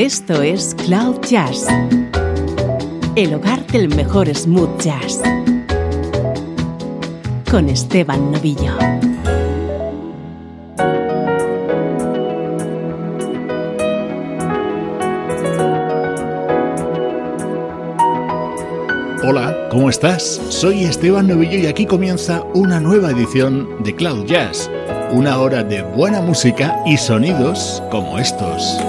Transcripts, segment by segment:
Esto es Cloud Jazz, el hogar del mejor smooth jazz, con Esteban Novillo. Hola, ¿cómo estás? Soy Esteban Novillo y aquí comienza una nueva edición de Cloud Jazz, una hora de buena música y sonidos como estos.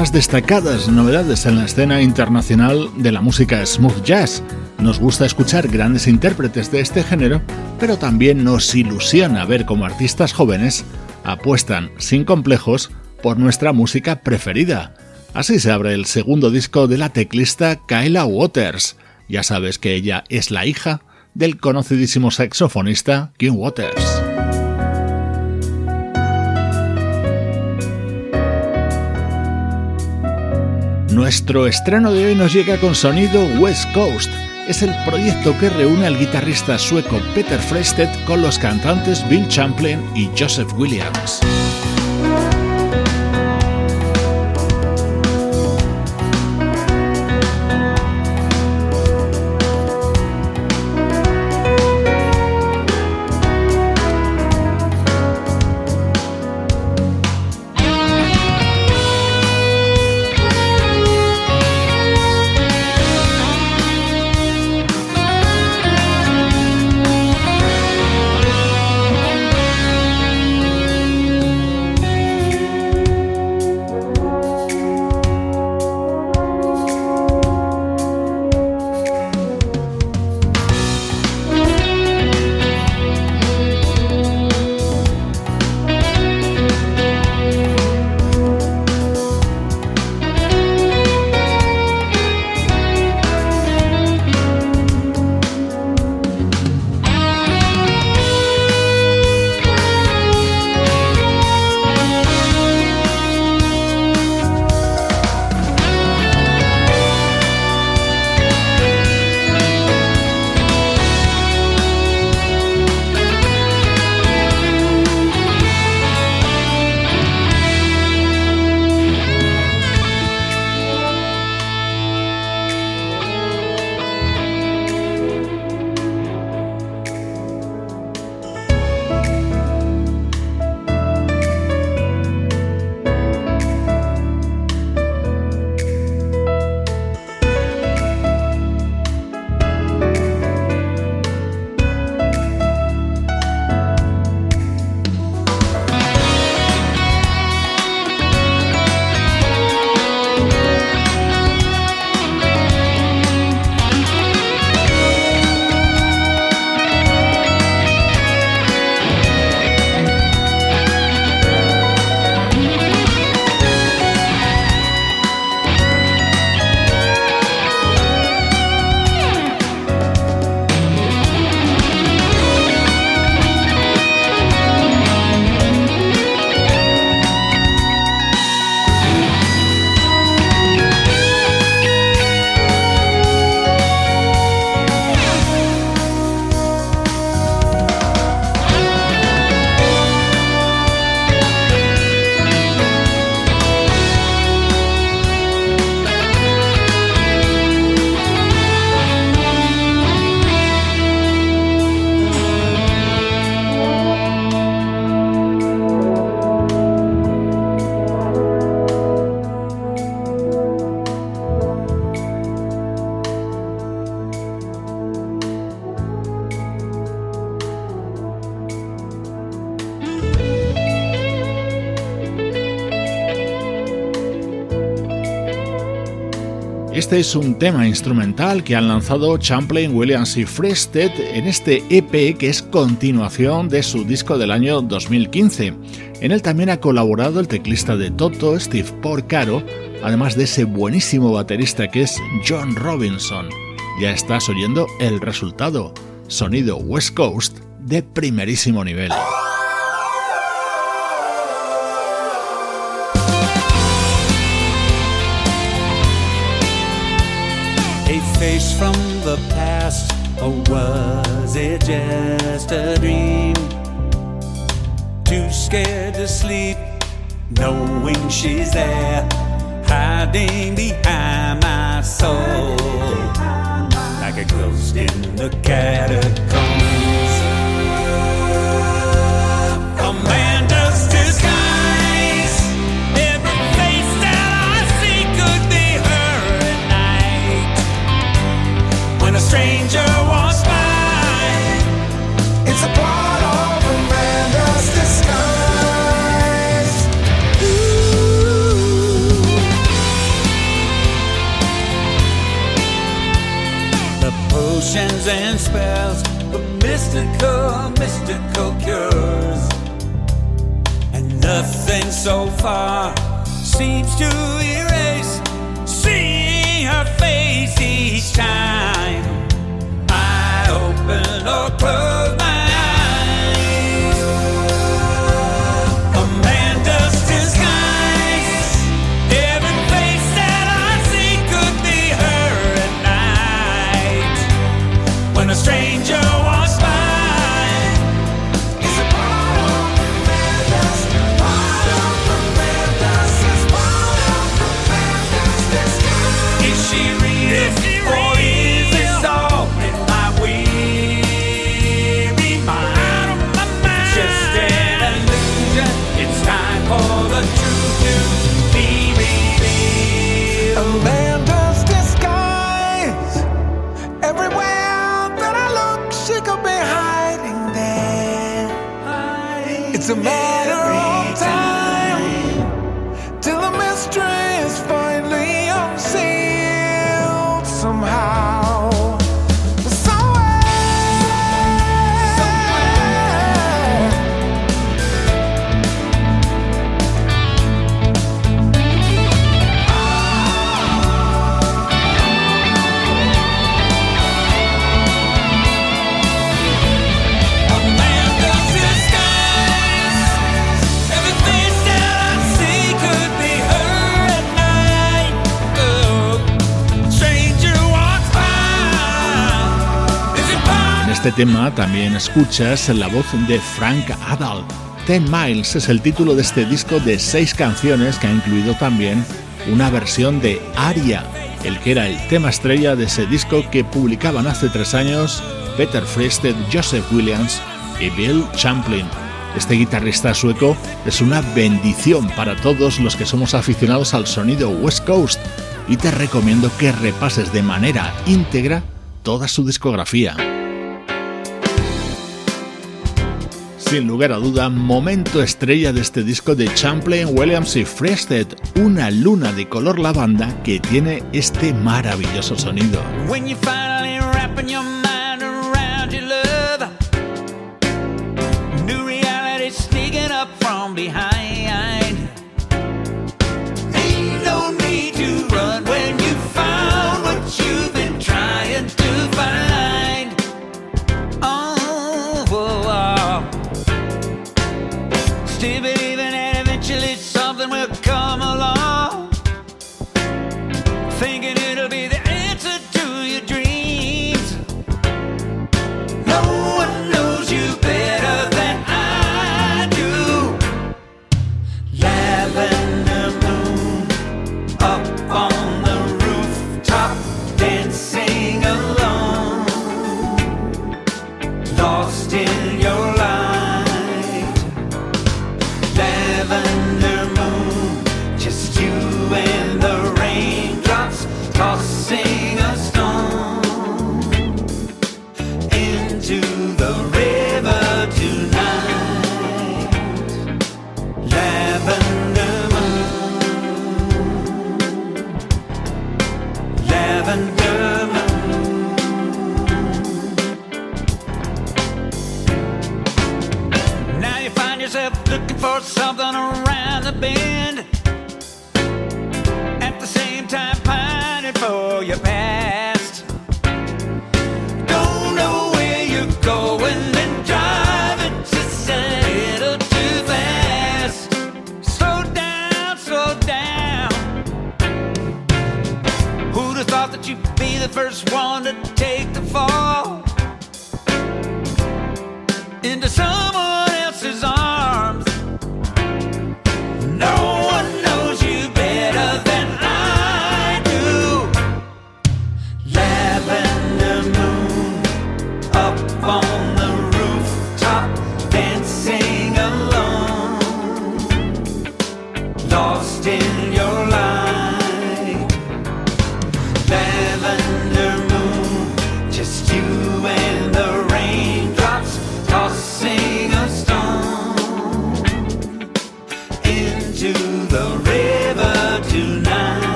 Las destacadas novedades en la escena internacional de la música smooth jazz. Nos gusta escuchar grandes intérpretes de este género, pero también nos ilusiona ver cómo artistas jóvenes apuestan sin complejos por nuestra música preferida. Así se abre el segundo disco de la teclista Kyla Waters. Ya sabes que ella es la hija del conocidísimo saxofonista Kim Waters. Nuestro estreno de hoy nos llega con sonido West Coast. Es el proyecto que reúne al guitarrista sueco Peter Frested con los cantantes Bill Champlin y Joseph Williams. Este es un tema instrumental que han lanzado Champlain, Williams y Frested en este EP que es continuación de su disco del año 2015. En él también ha colaborado el teclista de Toto, Steve Porcaro, además de ese buenísimo baterista que es John Robinson. Ya estás oyendo el resultado, sonido West Coast de primerísimo nivel. Face from the past, or was it just a dream? Too scared to sleep, knowing she's there, hiding behind my soul, like a ghost in the catacombs. Mystical, mystical cures. And nothing so far seems to erase seeing her face each time tema también escuchas la voz de Frank Adal. Ten Miles es el título de este disco de seis canciones que ha incluido también una versión de Aria, el que era el tema estrella de ese disco que publicaban hace tres años Peter Frested, Joseph Williams y Bill Champlin. Este guitarrista sueco es una bendición para todos los que somos aficionados al sonido West Coast y te recomiendo que repases de manera íntegra toda su discografía. Sin lugar a duda, momento estrella de este disco de Champlain, Williams y Frested, una luna de color lavanda que tiene este maravilloso sonido.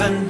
heaven.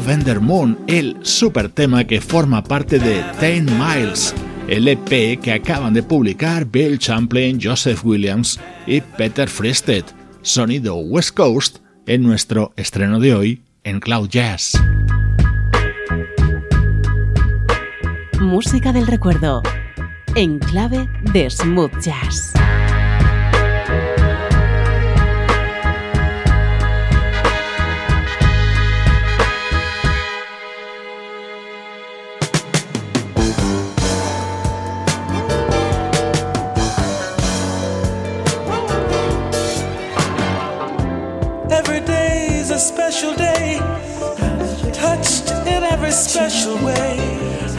Lavender Moon, el super tema que forma parte de Ten Miles, el EP que acaban de publicar Bill Champlin, Joseph Williams y Peter Fristed, sonido West Coast en nuestro estreno de hoy en Cloud Jazz. Música del recuerdo, en clave de smooth jazz. Special way.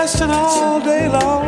lasting all day long.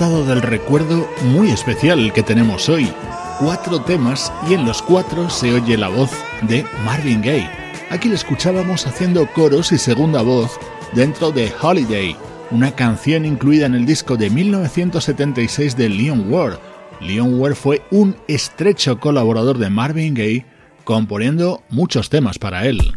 Del recuerdo muy especial que tenemos hoy. Cuatro temas y en los cuatro se oye la voz de Marvin Gaye. Aquí le escuchábamos haciendo coros y segunda voz dentro de Holiday, una canción incluida en el disco de 1976 de Leon Ward. Leon Ward fue un estrecho colaborador de Marvin Gaye, componiendo muchos temas para él.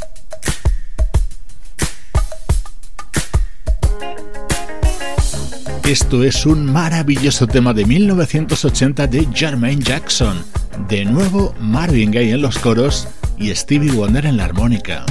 Esto es un maravilloso tema de 1980 de Jermaine Jackson. De nuevo Marvin Gaye en los coros y Stevie Wonder en la armónica.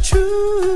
true.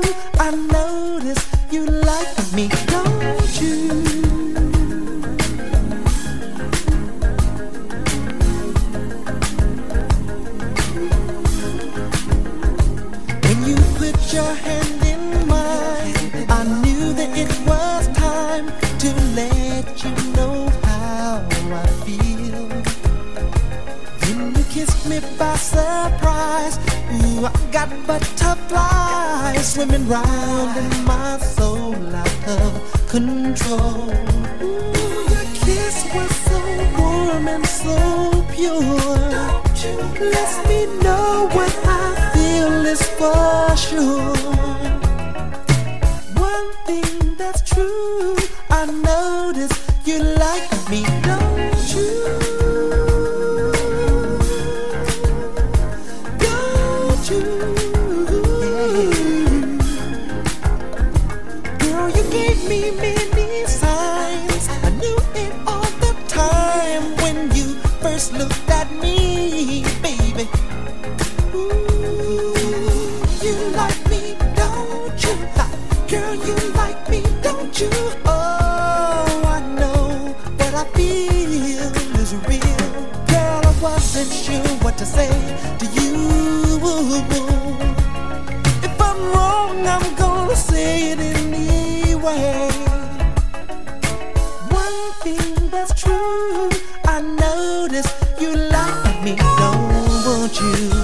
me, don't want you.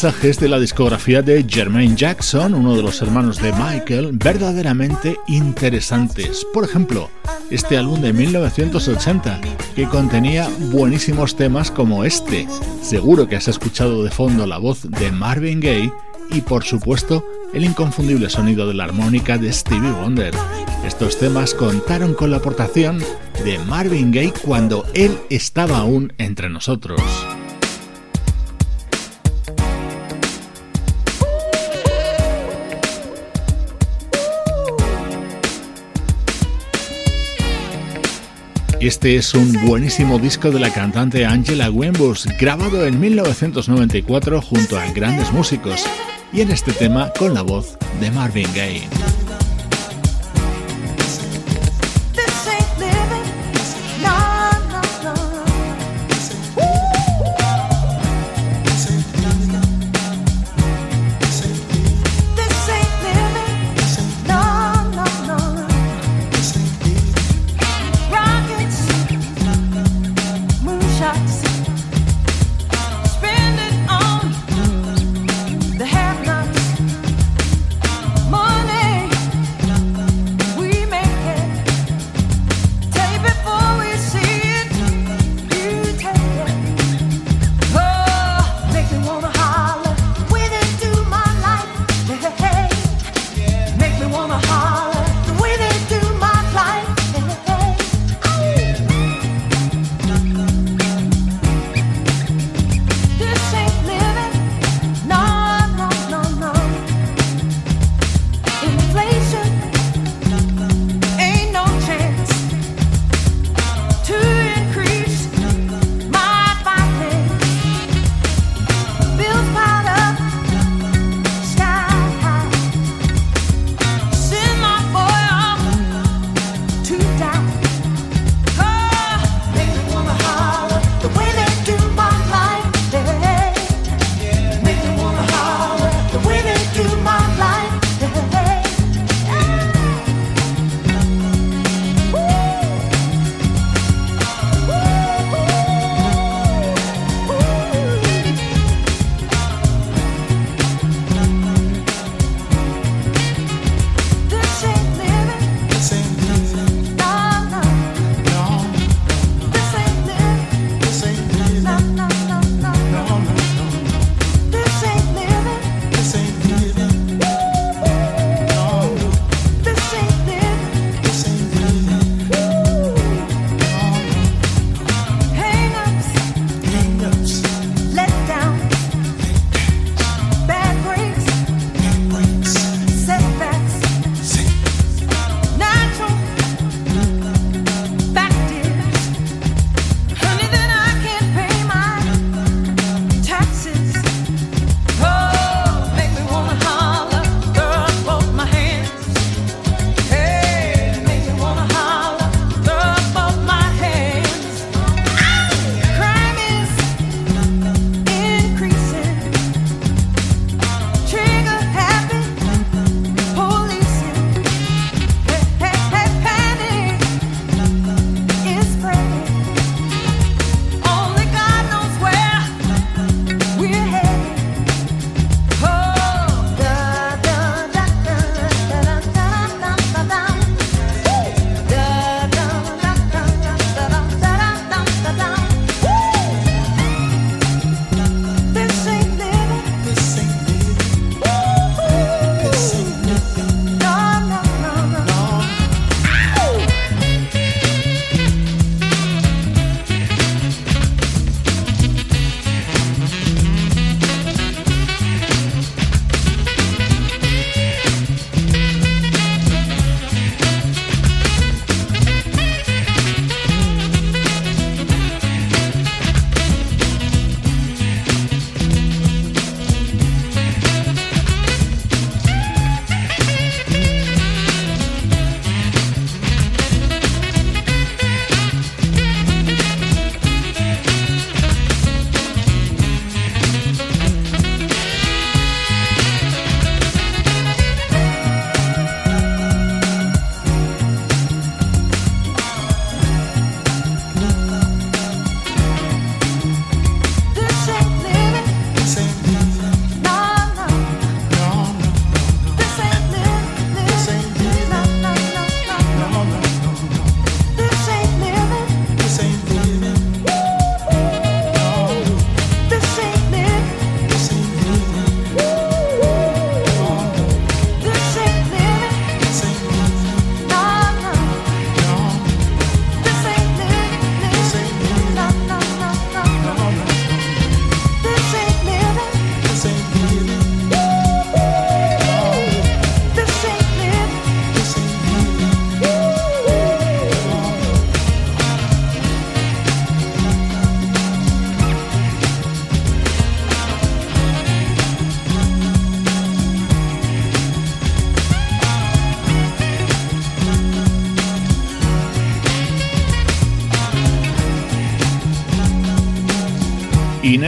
De la discografía de Jermaine Jackson, uno de los hermanos de Michael, verdaderamente interesantes. Por ejemplo, este álbum de 1980, que contenía buenísimos temas como este. Seguro que has escuchado de fondo la voz de Marvin Gaye y por supuesto el inconfundible sonido de la armónica de Stevie Wonder. Estos temas contaron con la aportación de Marvin Gaye cuando él estaba aún entre nosotros. Este es un buenísimo disco de la cantante Angela Wembus, grabado en 1994 junto a grandes músicos, y en este tema con la voz de Marvin Gaye.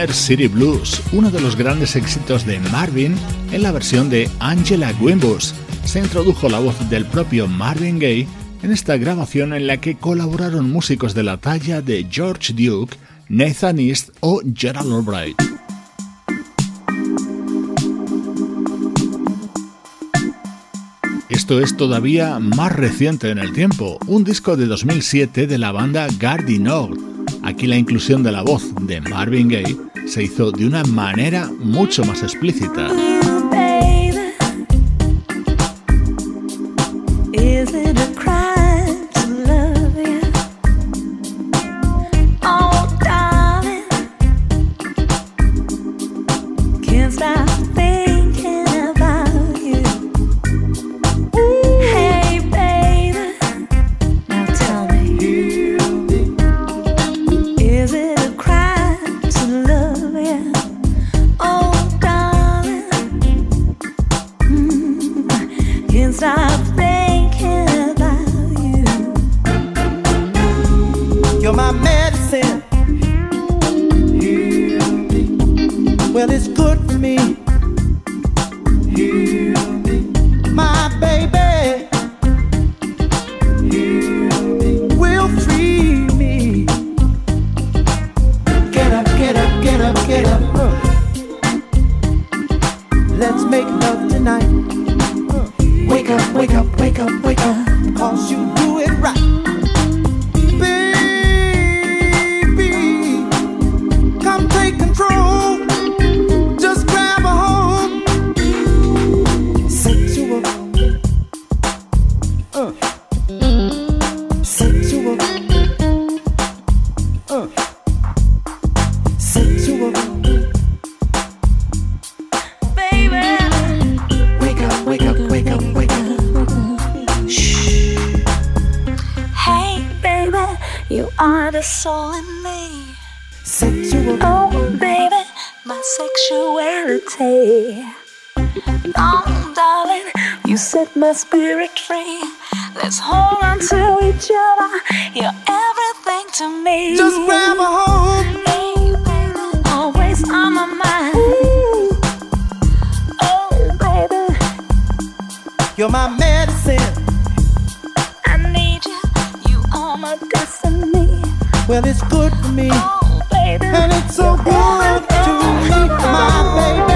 City Blues, uno de los grandes éxitos de Marvin en la versión de Angela Wimbus. Se introdujo la voz del propio Marvin Gaye en esta grabación en la que colaboraron músicos de la talla de George Duke, Nathan East o Gerald Albright. Esto es todavía más reciente en el tiempo, un disco de 2007 de la banda Gardiner. Aquí la inclusión de la voz de Marvin Gaye se hizo de una manera mucho más explícita. You set my spirit free. Let's hold on to each other. You're everything to me. Just grab a hold. Baby, always on my mind. Oh, baby. You're my medicine. I need you. You are my destiny. Well, it's good for me. Oh, baby. And it's so You're good to me, my baby.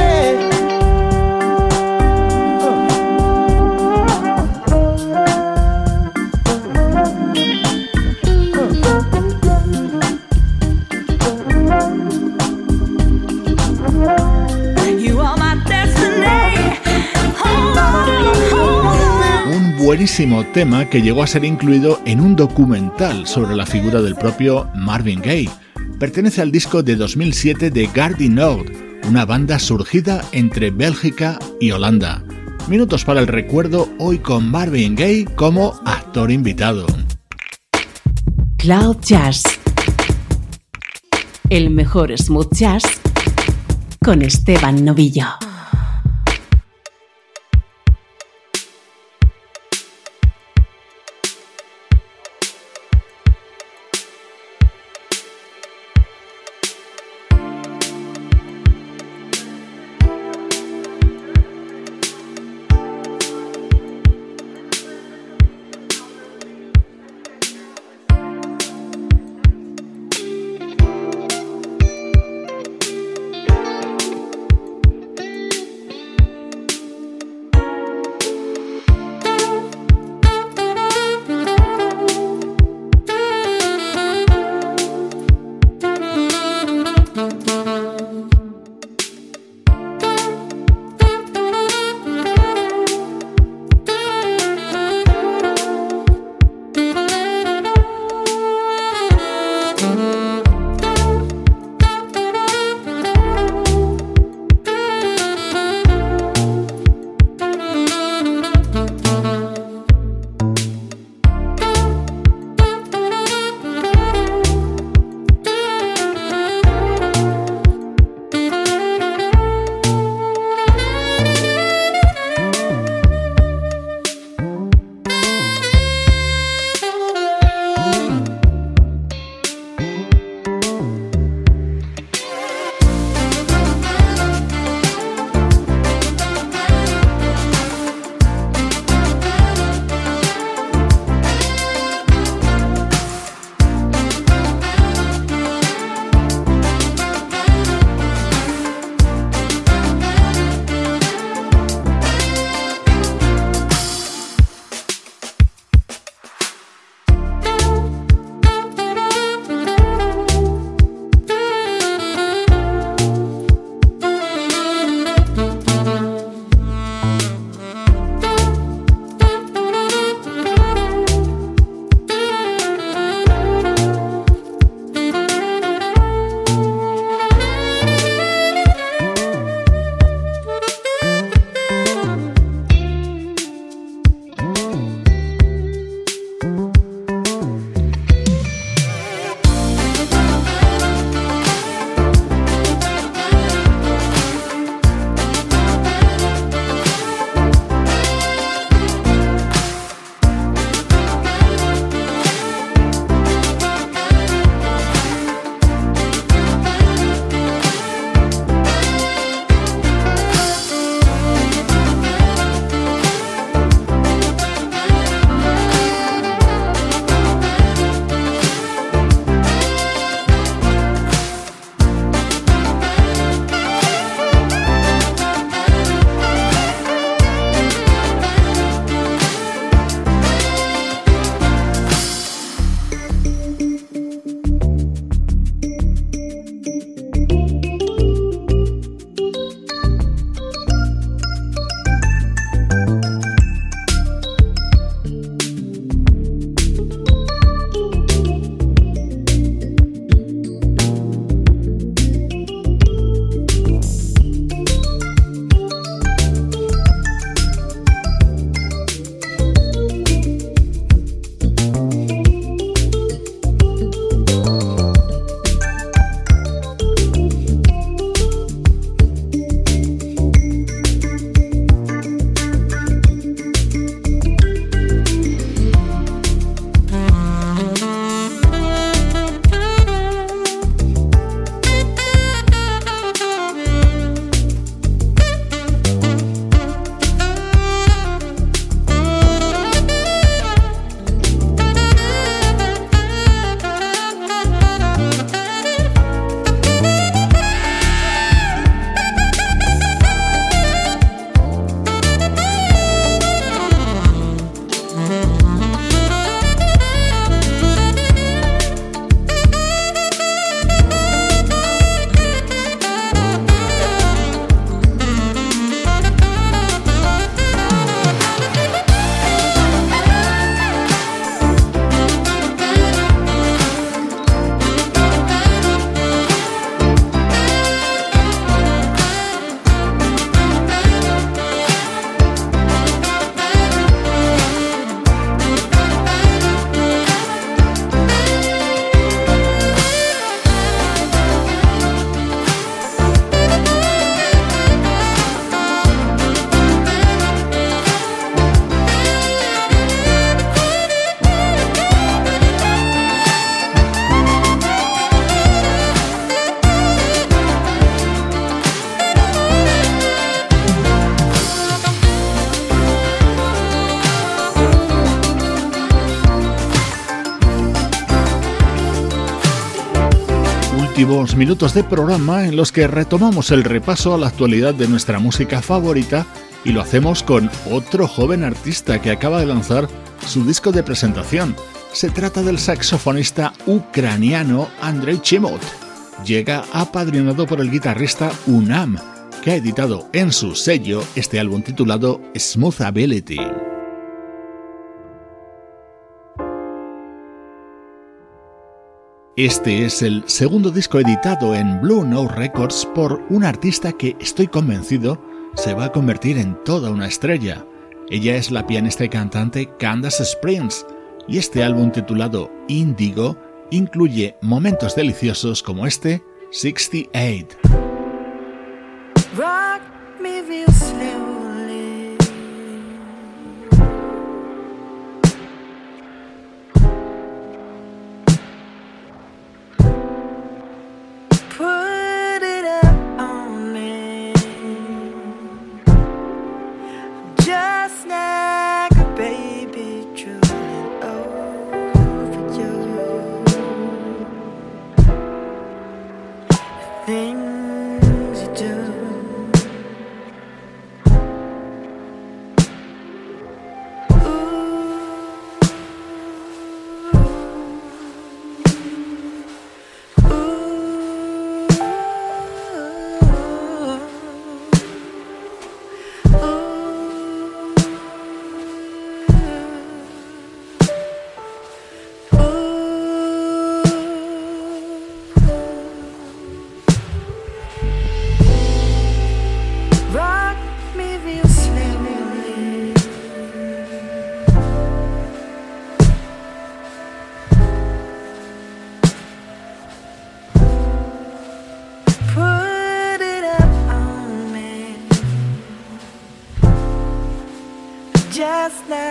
Tema que llegó a ser incluido en un documental sobre la figura del propio Marvin Gaye. Pertenece al disco de 2007 de Gardiner, una banda surgida entre Bélgica y Holanda. Minutos para el recuerdo hoy con Marvin Gaye como actor invitado. Cloud Jazz. El mejor smooth jazz con Esteban Novillo. Últimos minutos de programa en los que retomamos el repaso a la actualidad de nuestra música favorita y lo hacemos con otro joven artista que acaba de lanzar su disco de presentación. Se trata del saxofonista ucraniano Andrei Chimot. Llega apadrinado por el guitarrista Unam, que ha editado en su sello este álbum titulado Smooth Ability. Este es el segundo disco editado en Blue Note Records por un artista que estoy convencido se va a convertir en toda una estrella. Ella es la pianista y cantante Candace Springs y este álbum titulado Indigo incluye momentos deliciosos como este 68. last night.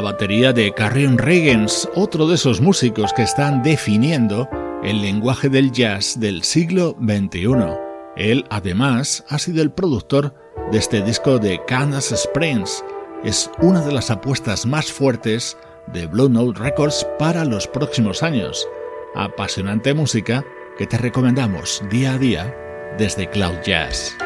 La batería de Carrion Regens, otro de esos músicos que están definiendo el lenguaje del jazz del siglo XXI. Él, además, ha sido el productor de este disco de Kansas Springs. Es una de las apuestas más fuertes de Blue Note Records para los próximos años. Apasionante música que te recomendamos día a día desde Cloud Jazz.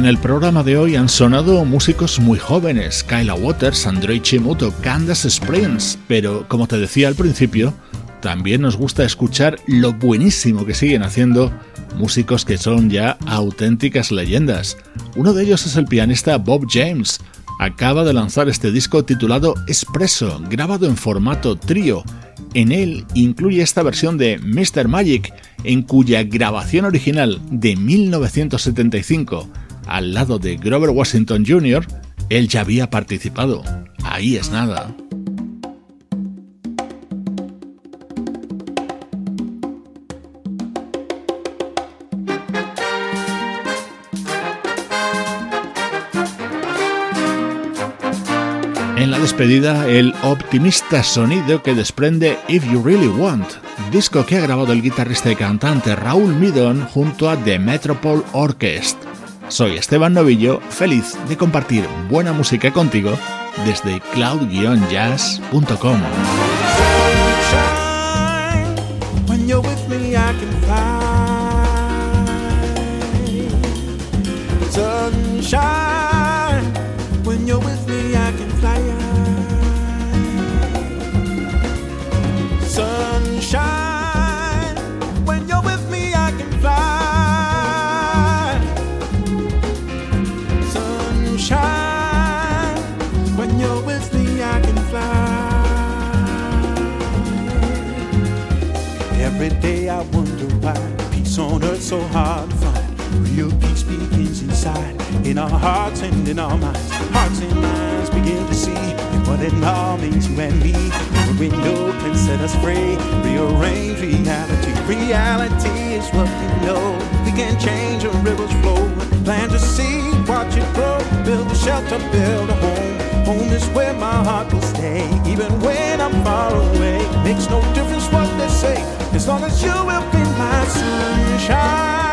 En el programa de hoy han sonado músicos muy jóvenes, Kyla Waters, Andrei Chimuto, Candace Springs, pero como te decía al principio, también nos gusta escuchar lo buenísimo que siguen haciendo músicos que son ya auténticas leyendas. Uno de ellos es el pianista Bob James. Acaba de lanzar este disco titulado Espresso, grabado en formato trío. En él incluye esta versión de Mr. Magic, en cuya grabación original de 1975 al lado de Grover Washington Jr., él ya había participado. Ahí es nada. En la despedida, el optimista sonido que desprende If You Really Want, disco que ha grabado el guitarrista y cantante Raúl Midon junto a The Metropole Orchestra. Soy Esteban Novillo, feliz de compartir buena música contigo desde cloud-jazz.com. on earth so hard to find. Real peace begins inside, in our hearts and in our minds. Hearts and minds begin to see what it all means, you and me. A window can set us free, rearrange reality. Reality is what we know. We can change a river's flow, plant a seed, watch it grow, build a shelter, build a home. Home is where my heart will stay, even when I'm far away. Makes no difference what they say, as long as you will be my sunshine.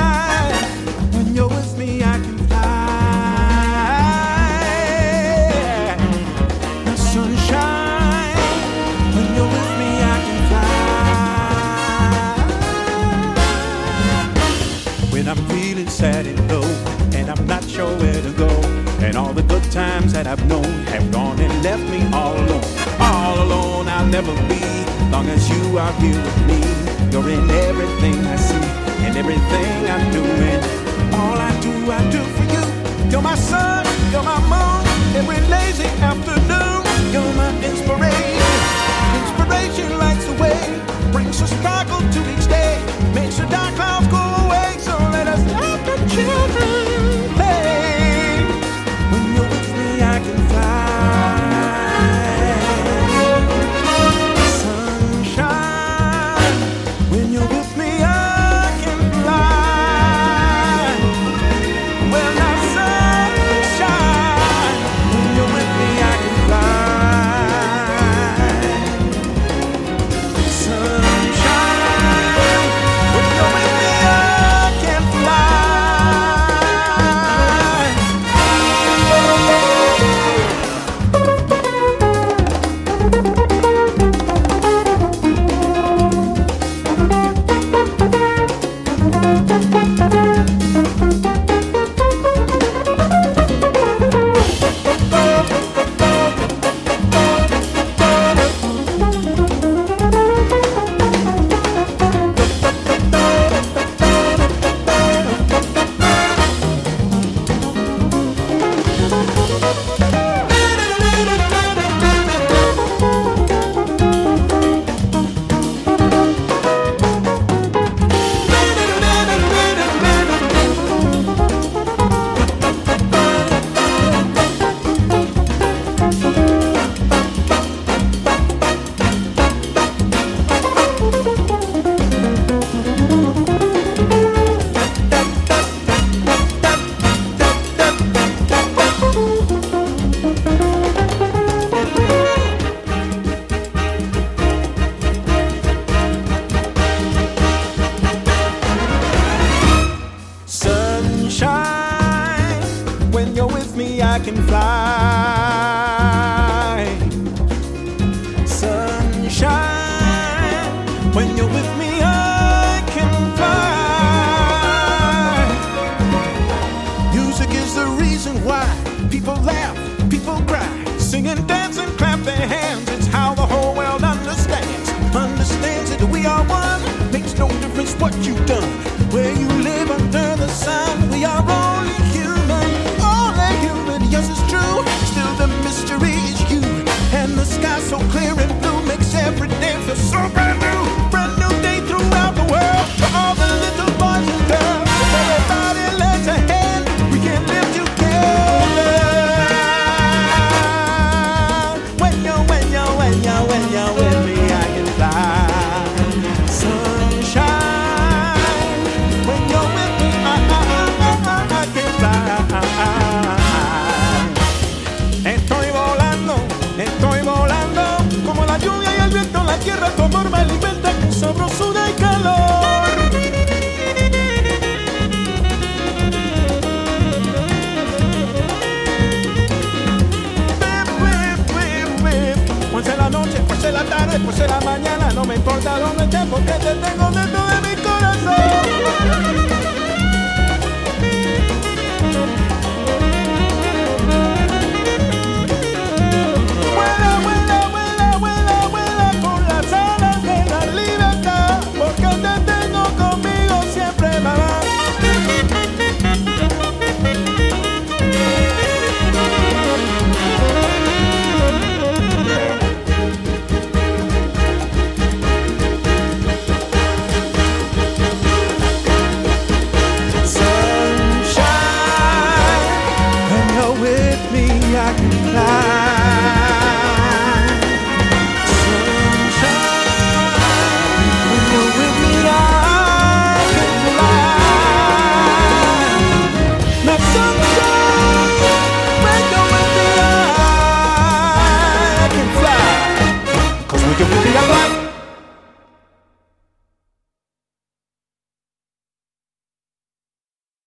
That I've known have gone and left me all alone. All alone, I'll never be, long as you are here with me. You're in everything I see and everything I'm doing. All I do, I do for you. You're my sun, you're my moon, every lazy afternoon. You're my inspiration. Inspiration lights the way, brings a sparkle to each day, makes the dark clouds go away. So let us let the children después de la mañana, no me importa dónde esté, porque te tengo dentro de mi corazón.